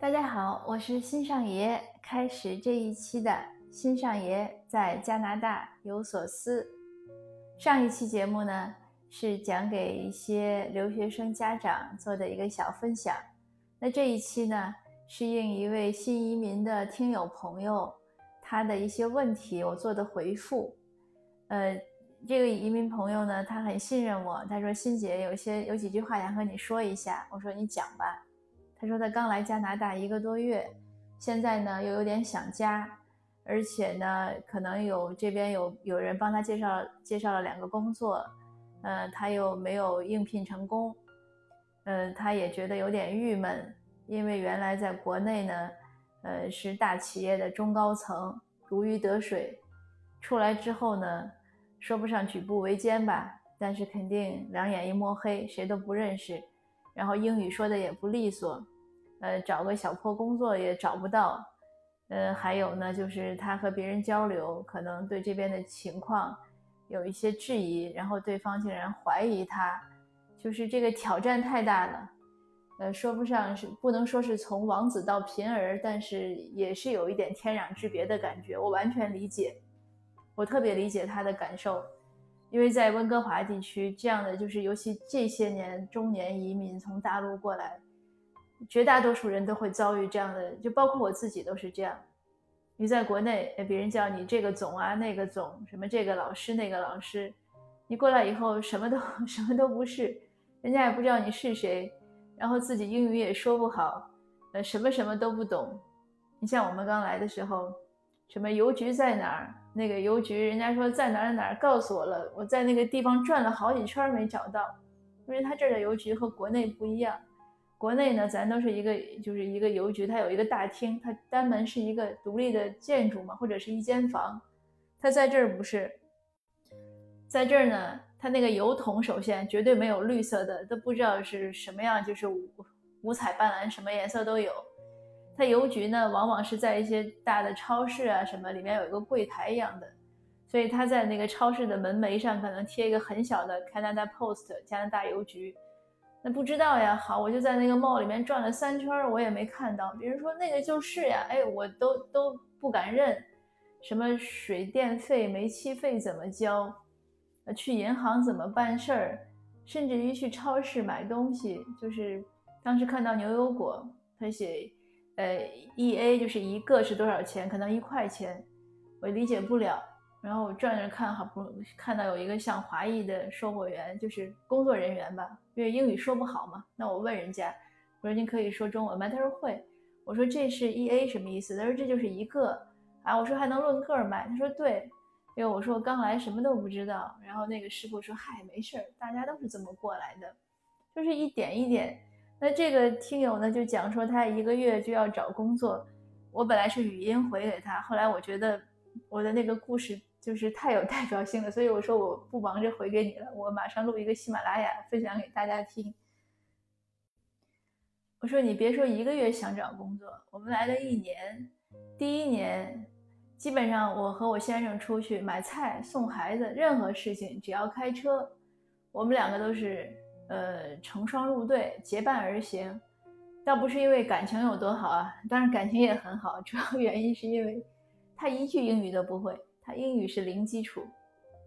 大家好，我是新上爷，开始这一期的新上爷在加拿大有所思。上一期节目呢是讲给一些留学生家长做的一个小分享，那这一期呢是应一位新移民的听友朋友他的一些问题，我做的回复。呃，这个移民朋友呢，他很信任我，他说：“欣姐有些有几句话想和你说一下。”我说：“你讲吧。”他说他刚来加拿大一个多月，现在呢又有点想家，而且呢可能有这边有有人帮他介绍介绍了两个工作，呃他又没有应聘成功，呃他也觉得有点郁闷，因为原来在国内呢，呃是大企业的中高层，如鱼得水，出来之后呢，说不上举步维艰吧，但是肯定两眼一摸黑，谁都不认识。然后英语说的也不利索，呃，找个小破工作也找不到，呃，还有呢，就是他和别人交流，可能对这边的情况有一些质疑，然后对方竟然怀疑他，就是这个挑战太大了，呃，说不上是不能说是从王子到贫儿，但是也是有一点天壤之别的感觉，我完全理解，我特别理解他的感受。因为在温哥华地区，这样的就是尤其这些年中年移民从大陆过来，绝大多数人都会遭遇这样的，就包括我自己都是这样。你在国内，别人叫你这个总啊那个总，什么这个老师那个老师，你过来以后什么都 什么都不是，人家也不知道你是谁，然后自己英语也说不好，呃，什么什么都不懂。你像我们刚来的时候，什么邮局在哪儿？那个邮局，人家说在哪儿哪儿，告诉我了。我在那个地方转了好几圈没找到，因为他这儿的邮局和国内不一样。国内呢，咱都是一个就是一个邮局，它有一个大厅，它单门是一个独立的建筑嘛，或者是一间房。它在这儿不是，在这儿呢，它那个邮筒首先绝对没有绿色的，都不知道是什么样，就是五五彩斑斓，什么颜色都有。它邮局呢，往往是在一些大的超市啊什么里面有一个柜台一样的，所以它在那个超市的门楣上可能贴一个很小的 Canada Post 加拿大邮局。那不知道呀，好，我就在那个 mall 里面转了三圈，我也没看到。别人说那个就是呀，哎，我都都不敢认。什么水电费、煤气费怎么交？去银行怎么办事儿？甚至于去超市买东西，就是当时看到牛油果，他写。呃，E A 就是一个是多少钱？可能一块钱，我理解不了。然后我转着看，好不容易看到有一个像华裔的售货员，就是工作人员吧，因为英语说不好嘛。那我问人家，我说您可以说中文吗？他说会。我说这是 E A 什么意思？他说这就是一个啊。我说还能论个卖？他说对。因为我说我刚来什么都不知道。然后那个师傅说嗨，没事儿，大家都是这么过来的，就是一点一点。那这个听友呢，就讲说他一个月就要找工作。我本来是语音回给他，后来我觉得我的那个故事就是太有代表性了，所以我说我不忙着回给你了，我马上录一个喜马拉雅分享给大家听。我说你别说一个月想找工作，我们来了一年，第一年基本上我和我先生出去买菜、送孩子，任何事情只要开车，我们两个都是。呃，成双入对，结伴而行，倒不是因为感情有多好啊，当然感情也很好，主要原因是因为他一句英语都不会，他英语是零基础。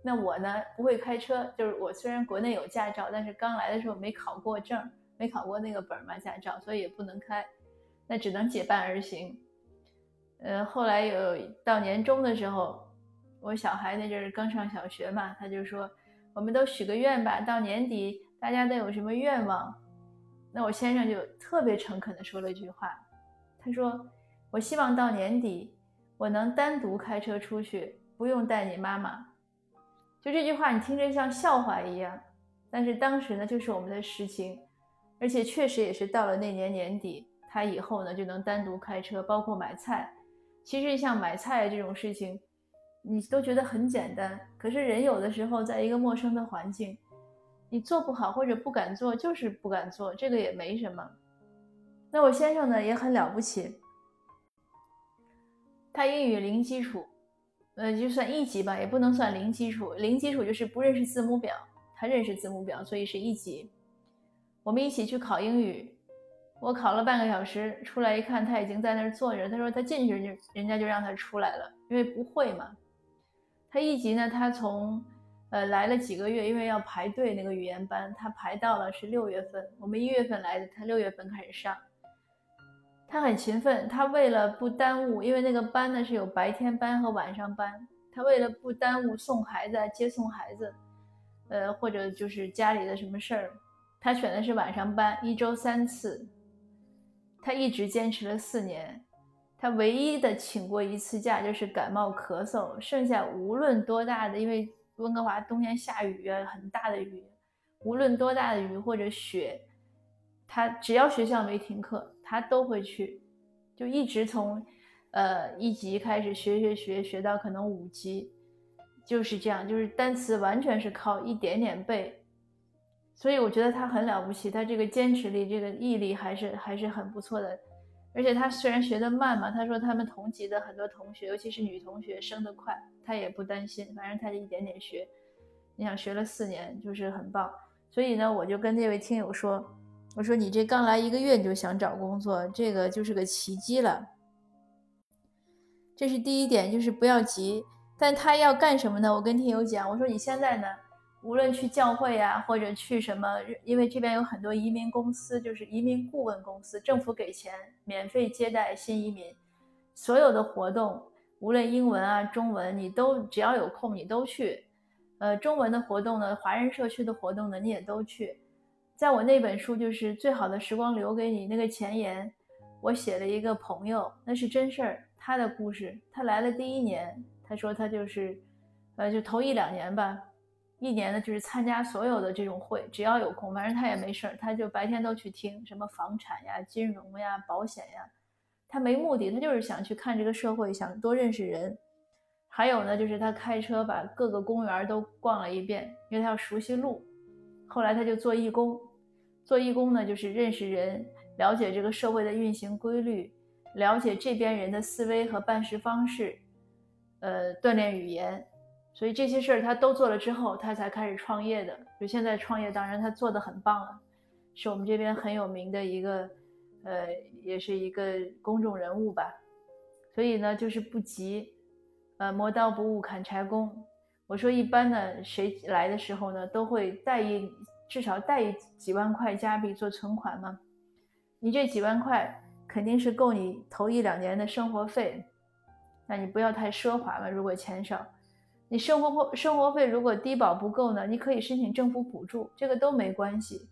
那我呢，不会开车，就是我虽然国内有驾照，但是刚来的时候没考过证，没考过那个本嘛驾照，所以也不能开，那只能结伴而行。呃，后来有到年终的时候，我小孩那阵儿刚上小学嘛，他就说，我们都许个愿吧，到年底。大家都有什么愿望？那我先生就特别诚恳地说了一句话，他说：“我希望到年底我能单独开车出去，不用带你妈妈。”就这句话，你听着像笑话一样，但是当时呢，就是我们的实情，而且确实也是到了那年年底，他以后呢就能单独开车，包括买菜。其实像买菜这种事情，你都觉得很简单，可是人有的时候在一个陌生的环境。你做不好或者不敢做，就是不敢做，这个也没什么。那我先生呢也很了不起，他英语零基础，呃，就算一级吧，也不能算零基础。零基础就是不认识字母表，他认识字母表，所以是一级。我们一起去考英语，我考了半个小时，出来一看，他已经在那儿坐着。他说他进去就人家就让他出来了，因为不会嘛。他一级呢，他从呃来了几个月，因为要排队那个语言班，他排到了是六月份，我们一月份来的，他六月份开始上。他很勤奋，他为了不耽误，因为那个班呢是有白天班和晚上班，他为了不耽误送孩子、接送孩子，呃或者就是家里的什么事儿，他选的是晚上班，一周三次。他一直坚持了四年，他唯一的请过一次假就是感冒咳嗽，剩下无论多大的，因为温哥华冬天下雨啊，很大的雨，无论多大的雨或者雪，他只要学校没停课，他都会去，就一直从，呃一级开始学学学学到可能五级，就是这样，就是单词完全是靠一点点背。所以我觉得他很了不起，他这个坚持力、这个毅力还是还是很不错的。而且他虽然学得慢嘛，他说他们同级的很多同学，尤其是女同学升得快，他也不担心，反正他就一点点学。你想学了四年，就是很棒。所以呢，我就跟这位听友说，我说你这刚来一个月你就想找工作，这个就是个奇迹了。这是第一点，就是不要急。但他要干什么呢？我跟听友讲，我说你现在呢？无论去教会呀，或者去什么，因为这边有很多移民公司，就是移民顾问公司，政府给钱，免费接待新移民，所有的活动，无论英文啊、中文，你都只要有空你都去。呃，中文的活动呢，华人社区的活动呢，你也都去。在我那本书就是最好的时光留给你那个前言，我写了一个朋友，那是真事儿，他的故事。他来了第一年，他说他就是，呃，就头一两年吧。一年呢，就是参加所有的这种会，只要有空，反正他也没事儿，他就白天都去听什么房产呀、金融呀、保险呀，他没目的，他就是想去看这个社会，想多认识人。还有呢，就是他开车把各个公园都逛了一遍，因为他要熟悉路。后来他就做义工，做义工呢，就是认识人，了解这个社会的运行规律，了解这边人的思维和办事方式，呃，锻炼语言。所以这些事儿他都做了之后，他才开始创业的。就现在创业，当然他做的很棒了，是我们这边很有名的一个，呃，也是一个公众人物吧。所以呢，就是不急，呃，磨刀不误砍柴工。我说一般呢，谁来的时候呢，都会带一至少带一几万块加币做存款嘛。你这几万块肯定是够你头一两年的生活费，那你不要太奢华了。如果钱少。你生活费生活费如果低保不够呢？你可以申请政府补助，这个都没关系。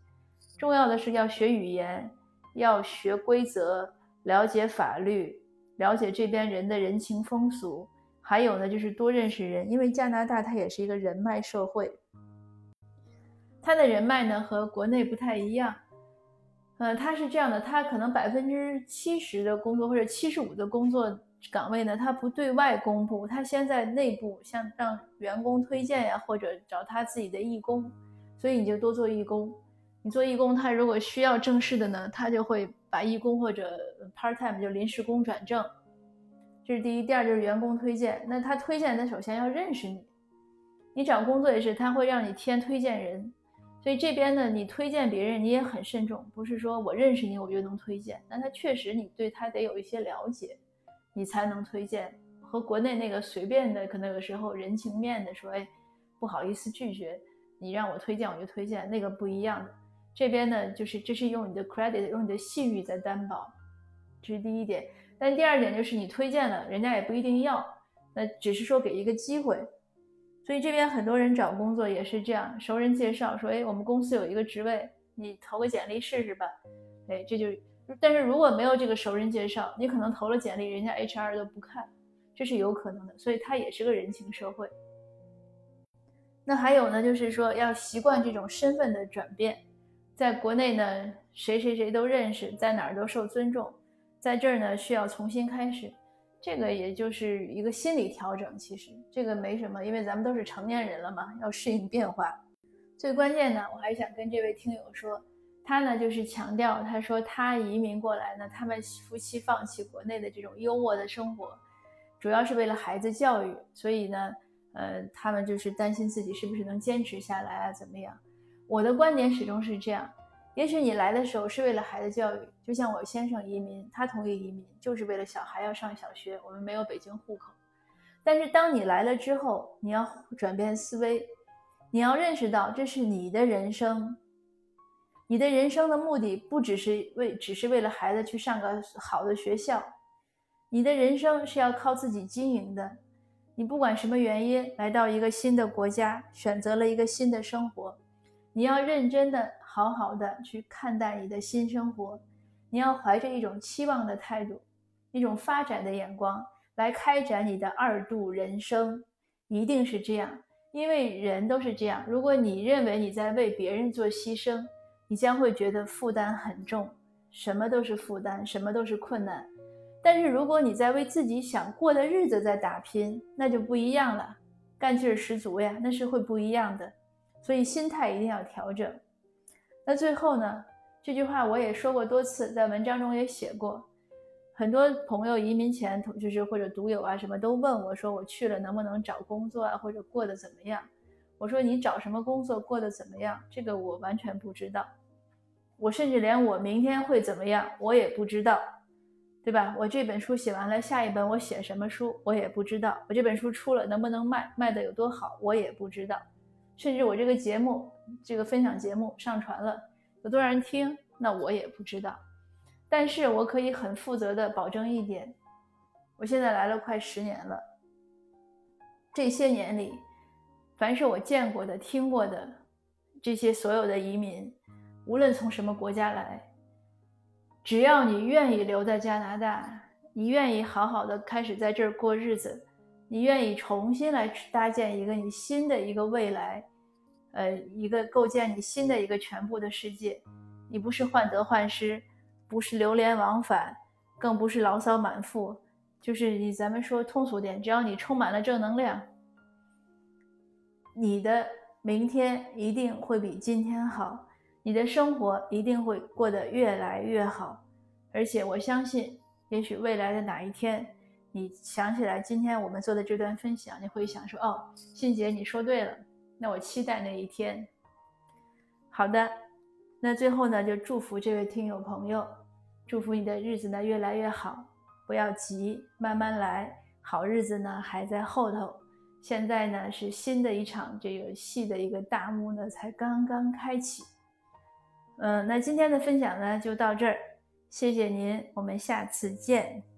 重要的是要学语言，要学规则，了解法律，了解这边人的人情风俗。还有呢，就是多认识人，因为加拿大它也是一个人脉社会，它的人脉呢和国内不太一样。呃，它是这样的，它可能百分之七十的工作或者七十五的工作。岗位呢，他不对外公布，他先在内部，像让员工推荐呀，或者找他自己的义工，所以你就多做义工。你做义工，他如果需要正式的呢，他就会把义工或者 part time 就临时工转正。这是第一，第二就是员工推荐。那他推荐，他首先要认识你。你找工作也是，他会让你填推荐人。所以这边呢，你推荐别人，你也很慎重，不是说我认识你我就能推荐。那他确实你对他得有一些了解。你才能推荐，和国内那个随便的，可能有时候人情面的说，哎，不好意思拒绝你让我推荐我就推荐，那个不一样的。这边呢，就是这是用你的 credit，用你的信誉在担保，这是第一点。但第二点就是你推荐了，人家也不一定要，那只是说给一个机会。所以这边很多人找工作也是这样，熟人介绍说，哎，我们公司有一个职位，你投个简历试试吧。哎，这就。但是如果没有这个熟人介绍，你可能投了简历，人家 HR 都不看，这是有可能的。所以它也是个人情社会。那还有呢，就是说要习惯这种身份的转变。在国内呢，谁谁谁都认识，在哪儿都受尊重，在这儿呢需要重新开始，这个也就是一个心理调整。其实这个没什么，因为咱们都是成年人了嘛，要适应变化。最关键呢，我还想跟这位听友说。他呢，就是强调，他说他移民过来呢，他们夫妻放弃国内的这种优渥的生活，主要是为了孩子教育，所以呢，呃，他们就是担心自己是不是能坚持下来啊，怎么样？我的观点始终是这样，也许你来的时候是为了孩子教育，就像我先生移民，他同意移民就是为了小孩要上小学，我们没有北京户口。但是当你来了之后，你要转变思维，你要认识到这是你的人生，你的人生的目的不只是为，只是为了孩子去上个好的学校，你的人生是要靠自己经营的。你不管什么原因来到一个新的国家，选择了一个新的生活，你要认真的、好好的去看待你的新生活，你要怀着一种期望的态度，一种发展的眼光来开展你的二度人生，一定是这样，因为人都是这样。如果你认为你在为别人做牺牲，你将会觉得负担很重，什么都是负担，什么都是困难。但是如果你在为自己想过的日子在打拼，那就不一样了，干劲儿十足呀，那是会不一样的。所以心态一定要调整。那最后呢，这句话我也说过多次，在文章中也写过。很多朋友移民前，就是或者读友啊什么都问我说，我去了能不能找工作啊，或者过得怎么样？我说你找什么工作，过得怎么样？这个我完全不知道。我甚至连我明天会怎么样，我也不知道。对吧？我这本书写完了，下一本我写什么书，我也不知道。我这本书出了能不能卖，卖的有多好，我也不知道。甚至我这个节目，这个分享节目上传了，有多少人听，那我也不知道。但是我可以很负责的保证一点，我现在来了快十年了，这些年里，凡是我见过的、听过的这些所有的移民，无论从什么国家来。只要你愿意留在加拿大，你愿意好好的开始在这儿过日子，你愿意重新来搭建一个你新的一个未来，呃，一个构建你新的一个全部的世界，你不是患得患失，不是流连忘返，更不是牢骚满腹，就是你咱们说通俗点，只要你充满了正能量，你的明天一定会比今天好。你的生活一定会过得越来越好，而且我相信，也许未来的哪一天，你想起来今天我们做的这段分享，你会想说：“哦，欣姐，你说对了。”那我期待那一天。好的，那最后呢，就祝福这位听友朋友，祝福你的日子呢越来越好，不要急，慢慢来，好日子呢还在后头。现在呢是新的一场这个戏的一个大幕呢才刚刚开启。嗯，那今天的分享呢就到这儿，谢谢您，我们下次见。